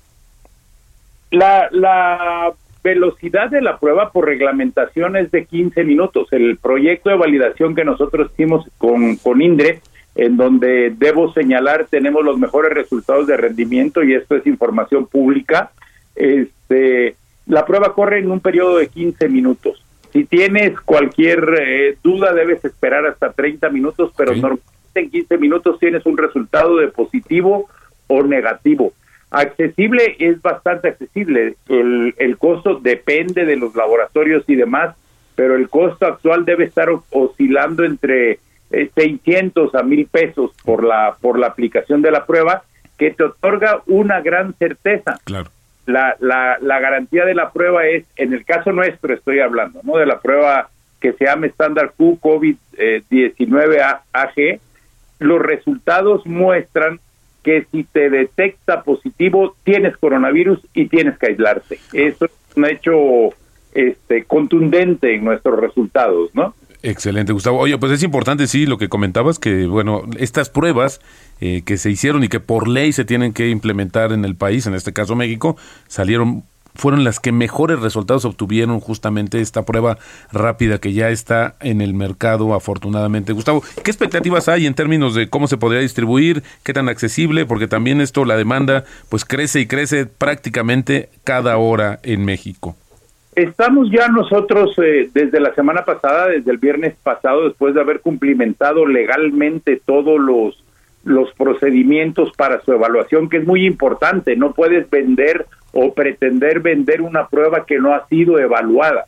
[SPEAKER 8] La, la velocidad de la prueba por reglamentación es de 15 minutos. El proyecto de validación que nosotros hicimos con, con INDRE, en donde debo señalar tenemos los mejores resultados de rendimiento y esto es información pública, este, la prueba corre en un periodo de 15 minutos. Si tienes cualquier eh, duda debes esperar hasta 30 minutos, pero normalmente en 15 minutos tienes un resultado de positivo o negativo. Accesible es bastante accesible. El, el costo depende de los laboratorios y demás, pero el costo actual debe estar oscilando entre 600 eh, a 1000 pesos por la por la aplicación de la prueba que te otorga una gran certeza.
[SPEAKER 6] Claro.
[SPEAKER 8] La, la, la garantía de la prueba es, en el caso nuestro estoy hablando, ¿no? De la prueba que se llama estándar Q COVID-19 eh, AG, los resultados muestran que si te detecta positivo tienes coronavirus y tienes que aislarte. Eso es un hecho este, contundente en nuestros resultados, ¿no?
[SPEAKER 6] Excelente, Gustavo. Oye, pues es importante, sí, lo que comentabas, que, bueno, estas pruebas eh, que se hicieron y que por ley se tienen que implementar en el país, en este caso México, salieron fueron las que mejores resultados obtuvieron justamente esta prueba rápida que ya está en el mercado afortunadamente. Gustavo, ¿qué expectativas hay en términos de cómo se podría distribuir, qué tan accesible? Porque también esto, la demanda, pues crece y crece prácticamente cada hora en México.
[SPEAKER 8] Estamos ya nosotros eh, desde la semana pasada, desde el viernes pasado, después de haber cumplimentado legalmente todos los los procedimientos para su evaluación, que es muy importante. No puedes vender o pretender vender una prueba que no ha sido evaluada.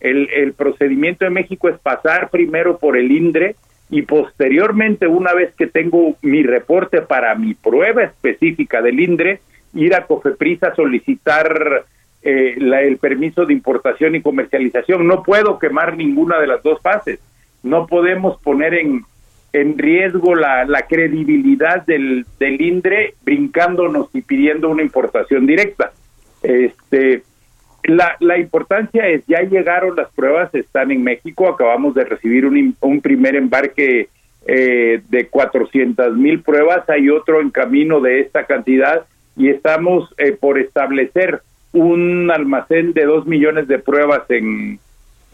[SPEAKER 8] El, procedimiento en México es pasar primero por el INDRE y posteriormente, una vez que tengo mi reporte para mi prueba específica del INDRE, ir a Cofepris a solicitar eh, la, el permiso de importación y comercialización. No puedo quemar ninguna de las dos fases. No podemos poner en, en riesgo la, la credibilidad del, del INDRE brincándonos y pidiendo una importación directa. Este, la, la importancia es, ya llegaron las pruebas, están en México, acabamos de recibir un, un primer embarque eh, de 400 mil pruebas, hay otro en camino de esta cantidad y estamos eh, por establecer un almacén de dos millones de pruebas en,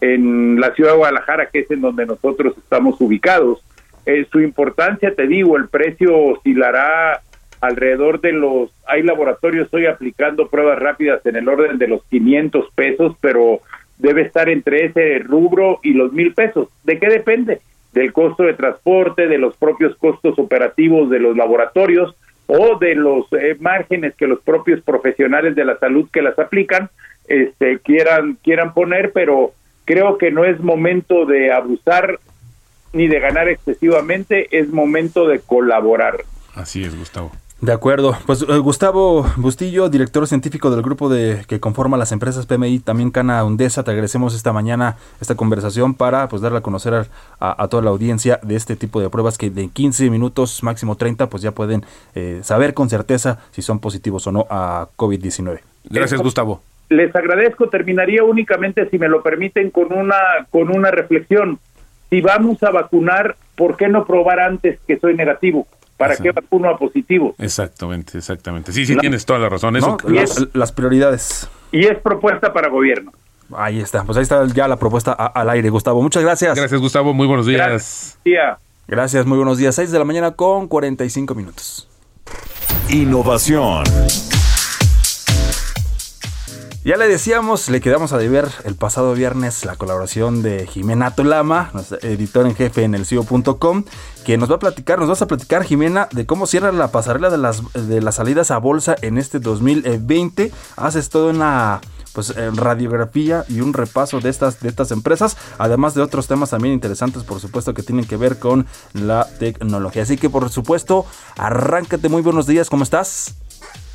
[SPEAKER 8] en la ciudad de Guadalajara, que es en donde nosotros estamos ubicados. Eh, su importancia, te digo, el precio oscilará alrededor de los, hay laboratorios estoy aplicando pruebas rápidas en el orden de los 500 pesos, pero debe estar entre ese rubro y los mil pesos. ¿De qué depende? Del costo de transporte, de los propios costos operativos de los laboratorios o de los eh, márgenes que los propios profesionales de la salud que las aplican este, quieran, quieran poner, pero creo que no es momento de abusar ni de ganar excesivamente, es momento de colaborar.
[SPEAKER 6] Así es, Gustavo.
[SPEAKER 1] De acuerdo. Pues eh, Gustavo Bustillo, director científico del grupo de que conforma las empresas PMI, también Cana Undesa, te agradecemos esta mañana esta conversación para pues darle a conocer a, toda la audiencia de este tipo de pruebas que de 15 minutos, máximo 30, pues ya pueden eh, saber con certeza si son positivos o no a COVID-19.
[SPEAKER 6] Gracias, Gustavo.
[SPEAKER 8] Les agradezco. Terminaría únicamente, si me lo permiten, con una con una reflexión. Si vamos a vacunar, ¿por qué no probar antes que soy negativo? ¿Para qué vacuno a positivo?
[SPEAKER 6] Exactamente, exactamente. Sí, sí, tienes toda la razón. Eso,
[SPEAKER 1] las, prioridades.
[SPEAKER 8] Y es propuesta para gobierno.
[SPEAKER 1] Ahí está, pues ahí está ya la propuesta al aire, Gustavo. Muchas gracias.
[SPEAKER 6] Gracias, Gustavo. Muy buenos días.
[SPEAKER 8] Gracias,
[SPEAKER 1] gracias muy buenos días. 6 de la mañana con 45 minutos.
[SPEAKER 5] Innovación.
[SPEAKER 1] Ya le decíamos, le quedamos a deber el pasado viernes la colaboración de Jimena Tolama, editor en jefe en el CIO.com, que nos va a platicar, nos vas a platicar, Jimena, de cómo cierra la pasarela de las, de las salidas a bolsa en este 2020. Haces toda una pues radiografía y un repaso de estas, de estas empresas, además de otros temas también interesantes, por supuesto, que tienen que ver con la tecnología. Así que, por supuesto, arráncate, muy buenos días, ¿cómo estás?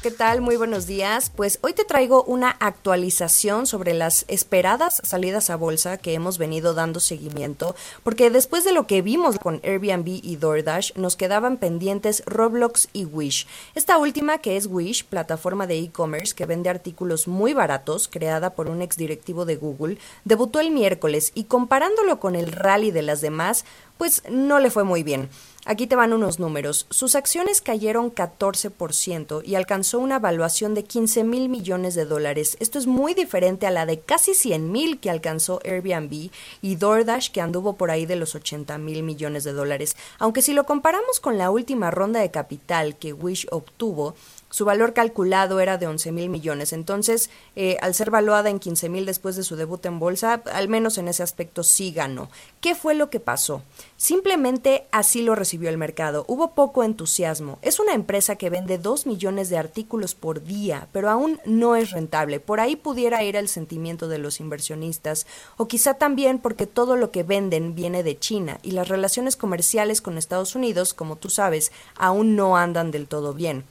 [SPEAKER 9] ¿Qué tal? Muy buenos días. Pues hoy te traigo una actualización sobre las esperadas salidas a bolsa que hemos venido dando seguimiento, porque después de lo que vimos con Airbnb y DoorDash, nos quedaban pendientes Roblox y Wish. Esta última, que es Wish, plataforma de e-commerce que vende artículos muy baratos, creada por un exdirectivo de Google, debutó el miércoles y comparándolo con el rally de las demás, pues no le fue muy bien. Aquí te van unos números. Sus acciones cayeron 14% y alcanzó una valuación de 15 mil millones de dólares. Esto es muy diferente a la de casi 100 mil que alcanzó Airbnb y DoorDash que anduvo por ahí de los 80 mil millones de dólares. Aunque si lo comparamos con la última ronda de capital que Wish obtuvo, su valor calculado era de 11 mil millones. Entonces, eh, al ser valuada en 15 mil después de su debut en bolsa, al menos en ese aspecto sí ganó. ¿Qué fue lo que pasó? Simplemente así lo recibió el mercado. Hubo poco entusiasmo. Es una empresa que vende 2 millones de artículos por día, pero aún no es rentable. Por ahí pudiera ir el sentimiento de los inversionistas, o quizá también porque todo lo que venden viene de China y las relaciones comerciales con Estados Unidos, como tú sabes, aún no andan del todo bien.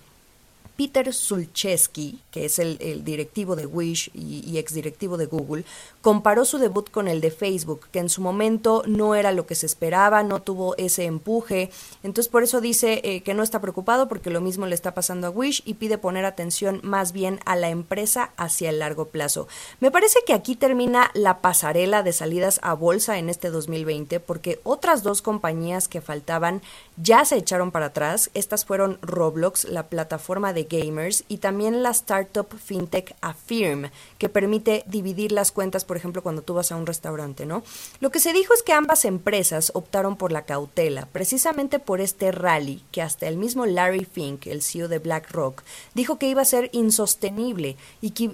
[SPEAKER 9] Peter Sulcheski, que es el, directivo de Wish y, y exdirectivo de Google, comparó su debut con el de Facebook, que en su momento no era lo que se esperaba, no tuvo ese empuje. Entonces por eso dice eh, que no está preocupado porque lo mismo le está pasando a Wish y pide poner atención más bien a la empresa hacia el largo plazo. Me parece que aquí termina la pasarela de salidas a bolsa en este 2020 porque otras dos compañías que faltaban ya se echaron para atrás. Estas fueron Roblox, la plataforma de gamers y también la startup fintech Affirm, que permite dividir las cuentas, por ejemplo, cuando tú vas a un restaurante, ¿no? Lo que se dijo es que ambas empresas optaron por la cautela, precisamente por este rally que hasta el mismo Larry Fink, el CEO de BlackRock, dijo que iba a ser insostenible y que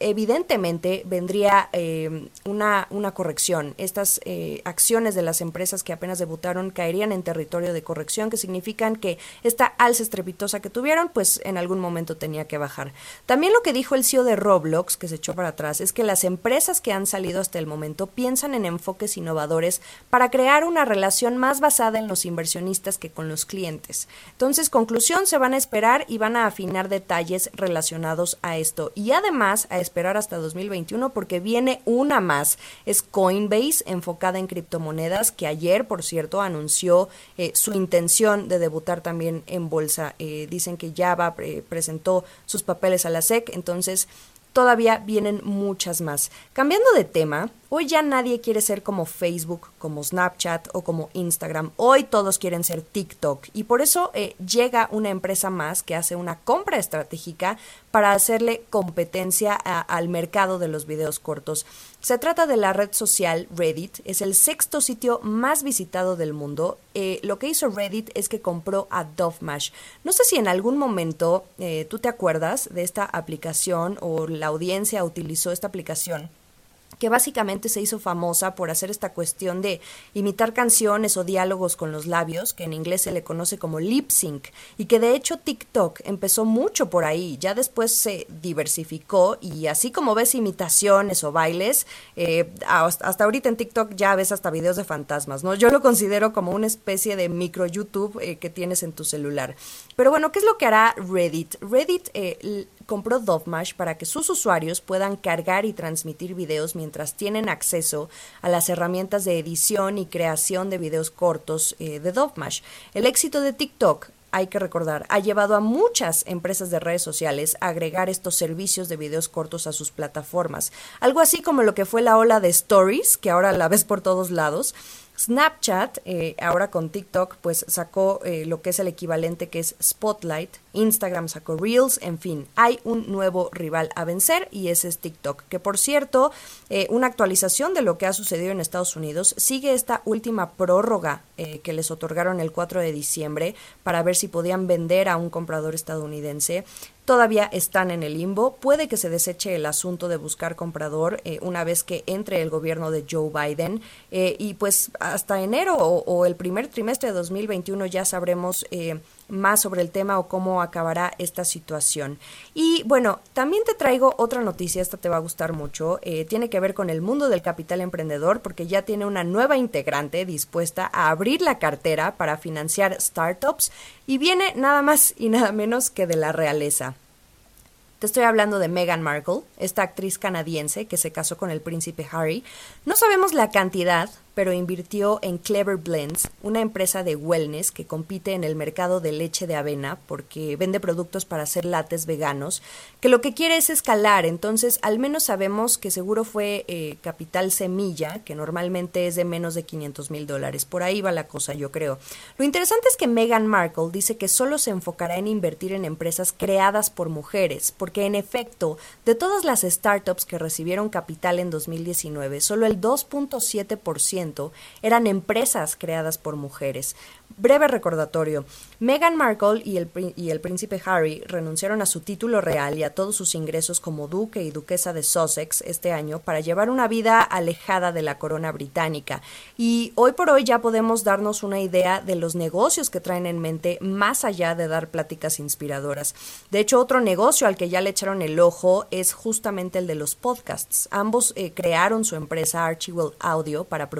[SPEAKER 9] evidentemente vendría eh, una, una corrección. Estas eh, acciones de las empresas que apenas debutaron caerían en territorio de corrección, que significan que esta alza estrepitosa que tuvieron, pues en algún momento tenía que bajar. También lo que dijo el CEO de Roblox, que se para atrás, es que las empresas que han salido hasta el momento piensan en enfoques innovadores para crear una relación más basada en los inversionistas que con los clientes. Entonces, conclusión, se van a esperar y van a afinar detalles relacionados a esto. Y además, a esperar hasta 2021 porque viene una más. Es Coinbase, enfocada en criptomonedas, que ayer, por cierto, anunció eh, su intención de debutar también en bolsa. Eh, dicen que ya va eh, presentó sus papeles a la SEC, entonces todavía vienen muchas más. Cambiando de tema, hoy ya nadie quiere ser como Facebook, como Snapchat o como Instagram. Hoy todos quieren ser TikTok y por eso eh, llega una empresa más que hace una compra estratégica para hacerle competencia al mercado de los videos cortos. Se trata de la red social Reddit, es el sexto sitio más visitado del mundo. Eh, lo que hizo Reddit es que compró a Dovemash. No sé si en algún momento eh, tú te acuerdas de esta aplicación o la audiencia utilizó esta aplicación que básicamente se hizo famosa por hacer esta cuestión de imitar canciones o diálogos con los labios, que en inglés se le conoce como lip sync, y que de hecho TikTok empezó mucho por ahí, ya después se diversificó y así como ves imitaciones o bailes, eh, hasta ahorita en TikTok ya ves hasta videos de fantasmas, ¿no? Yo lo considero como una especie de micro YouTube eh, que tienes en tu celular. Pero bueno, ¿qué es lo que hará Reddit? Reddit eh, compró Dovemash para que sus usuarios puedan cargar y transmitir videos mientras tienen acceso a las herramientas de edición y creación de videos cortos eh, de Dovemash. El éxito de TikTok hay que recordar, ha llevado a muchas empresas de redes sociales a agregar estos servicios de videos cortos a sus plataformas. Algo así como lo que fue la ola de Stories, que ahora la ves por todos lados, Snapchat, eh, ahora con TikTok, pues sacó eh, lo que es el equivalente que es Spotlight, Instagram sacó Reels, en fin, hay un nuevo rival a vencer y ese es TikTok, que por cierto, eh, una actualización de lo que ha sucedido en Estados Unidos, sigue esta última prórroga que les otorgaron el 4 de diciembre para ver si podían vender a un comprador estadounidense. todavía están en el limbo. Puede que se deseche el asunto de buscar comprador eh, una vez que entre el gobierno de Joe Biden. Eh, y pues hasta enero o, el primer trimestre de 2021 ya sabremos eh, más sobre el tema o cómo acabará esta situación. Y bueno, también te traigo otra noticia, esta te va a gustar mucho, tiene que ver con el mundo del capital emprendedor porque ya tiene una nueva integrante dispuesta a abrir la cartera para financiar startups y viene nada más y nada menos que de la realeza. Te estoy hablando de Meghan Markle, esta actriz canadiense que se casó con el príncipe Harry. No sabemos la cantidad, pero invirtió en Clever Blends, una empresa de wellness que compite en el mercado de leche de avena porque vende productos para hacer lates veganos, que lo que quiere es escalar. Entonces, al menos sabemos que seguro fue eh, capital semilla, que normalmente es de menos de 500 mil dólares. Por ahí va la cosa, yo creo. Lo interesante es que Meghan Markle dice que solo se enfocará en invertir en empresas creadas por mujeres, porque en efecto, de todas las startups que recibieron capital en 2019, solo el 2.7% eran empresas creadas por mujeres. Breve recordatorio. Meghan Markle y el, príncipe Harry renunciaron a su título real y a todos sus ingresos como duque y duquesa de Sussex este año para llevar una vida alejada de la corona británica. Y hoy por hoy ya podemos darnos una idea de los negocios que traen en mente más allá de dar pláticas inspiradoras. De hecho, otro negocio al que ya le echaron el ojo es justamente el de los podcasts. Ambos eh, crearon su empresa Archibald Audio para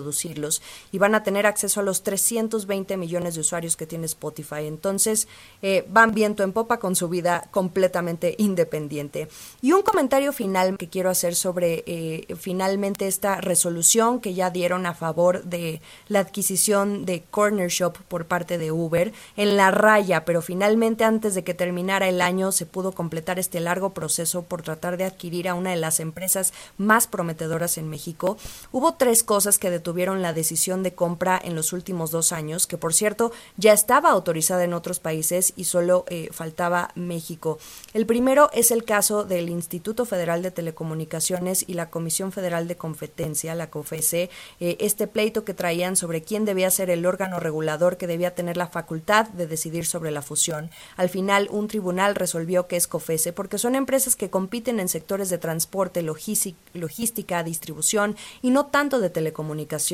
[SPEAKER 9] y van a tener acceso a los 320 millones de usuarios que tiene Spotify. Entonces, eh, van viento en popa con su vida completamente independiente. Y un comentario final que quiero hacer sobre eh, finalmente esta resolución que ya dieron a favor de la adquisición de Corner Shop por parte de Uber en la raya, pero finalmente antes de que terminara el año se pudo completar este largo proceso por tratar de adquirir a una de las empresas más prometedoras en México. Hubo tres cosas que detuvieron la decisión de compra en los últimos dos años, que por cierto ya estaba autorizada en otros países y solo eh, faltaba México. El primero es el caso del Instituto Federal de Telecomunicaciones y la Comisión Federal de Competencia, la COFESE, eh, este pleito que traían sobre quién debía ser el órgano regulador que debía tener la facultad de decidir sobre la fusión. Al final, un tribunal resolvió que es COFESE porque son empresas que compiten en sectores de transporte, logística, distribución y no tanto de telecomunicaciones.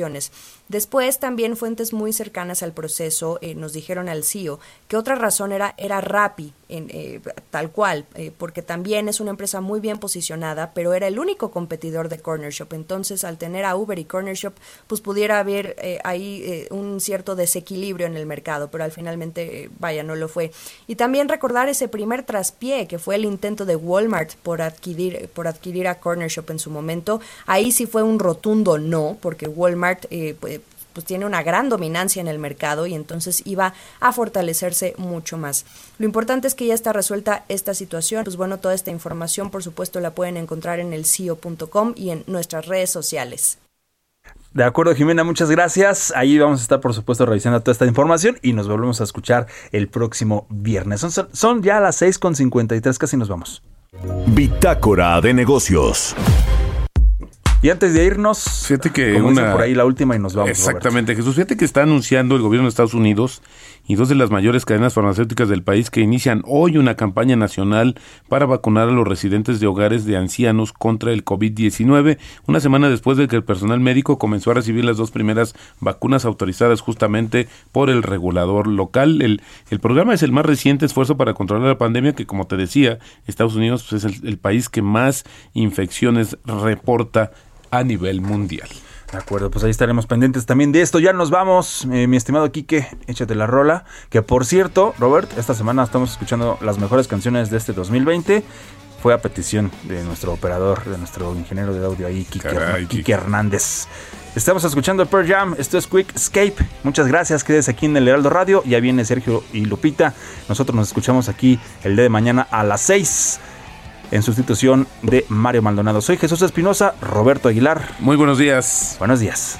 [SPEAKER 9] Después, también fuentes muy cercanas al proceso eh, nos dijeron al CEO que otra razón era, era Rappi, en, eh, tal cual, eh, porque también es una empresa muy bien posicionada, pero era el único competidor de Corner Shop. Entonces, al tener a Uber y Corner Shop, pues pudiera haber ahí un cierto desequilibrio en el mercado, pero al finalmente, vaya, no lo fue. Y también recordar ese primer traspié que fue el intento de Walmart por adquirir, por adquirir a Corner Shop en su momento. Ahí sí fue un rotundo no, porque Walmart pues, pues tiene una gran dominancia en el mercado y entonces iba a fortalecerse mucho más. Lo importante es que ya está resuelta esta situación. Pues bueno, toda esta información por supuesto la pueden encontrar en el CIO.com y en nuestras redes sociales.
[SPEAKER 1] De acuerdo, Jimena, muchas gracias. Ahí vamos a estar, por supuesto, revisando toda esta información y nos volvemos a escuchar el próximo viernes. Son, son ya las 6.53, casi nos vamos.
[SPEAKER 5] Bitácora de negocios.
[SPEAKER 1] Y antes de irnos,
[SPEAKER 6] fíjate que una,
[SPEAKER 1] por ahí la última y nos vamos.
[SPEAKER 6] Exactamente, Jesús. Fíjate que está anunciando el gobierno de Estados Unidos y dos de las mayores cadenas farmacéuticas del país que inician hoy una campaña nacional para vacunar a los residentes de hogares de ancianos contra el COVID-19, una semana después de que el personal médico comenzó a recibir las dos primeras vacunas autorizadas justamente por el regulador local. El, el programa es el más reciente esfuerzo para controlar la pandemia que, como te decía, Estados Unidos pues, es el país que más infecciones reporta a nivel mundial.
[SPEAKER 1] De acuerdo, pues ahí estaremos pendientes también de esto. Ya nos vamos, eh, mi estimado Quique, échate la rola. Que por cierto, Robert, esta semana estamos escuchando las mejores canciones de este 2020. Fue a petición de nuestro operador, de nuestro ingeniero de audio ahí, Quique, Hernández. Estamos escuchando Pearl Jam, esto es Quick Escape. Muchas gracias, quedes aquí en el Heraldo Radio. Ya viene Sergio y Lupita. Nosotros nos escuchamos aquí el día de mañana a las 6 en sustitución de Mario Maldonado. Soy Jesús Espinosa, Roberto Aguilar.
[SPEAKER 6] Muy buenos días.
[SPEAKER 1] Buenos días.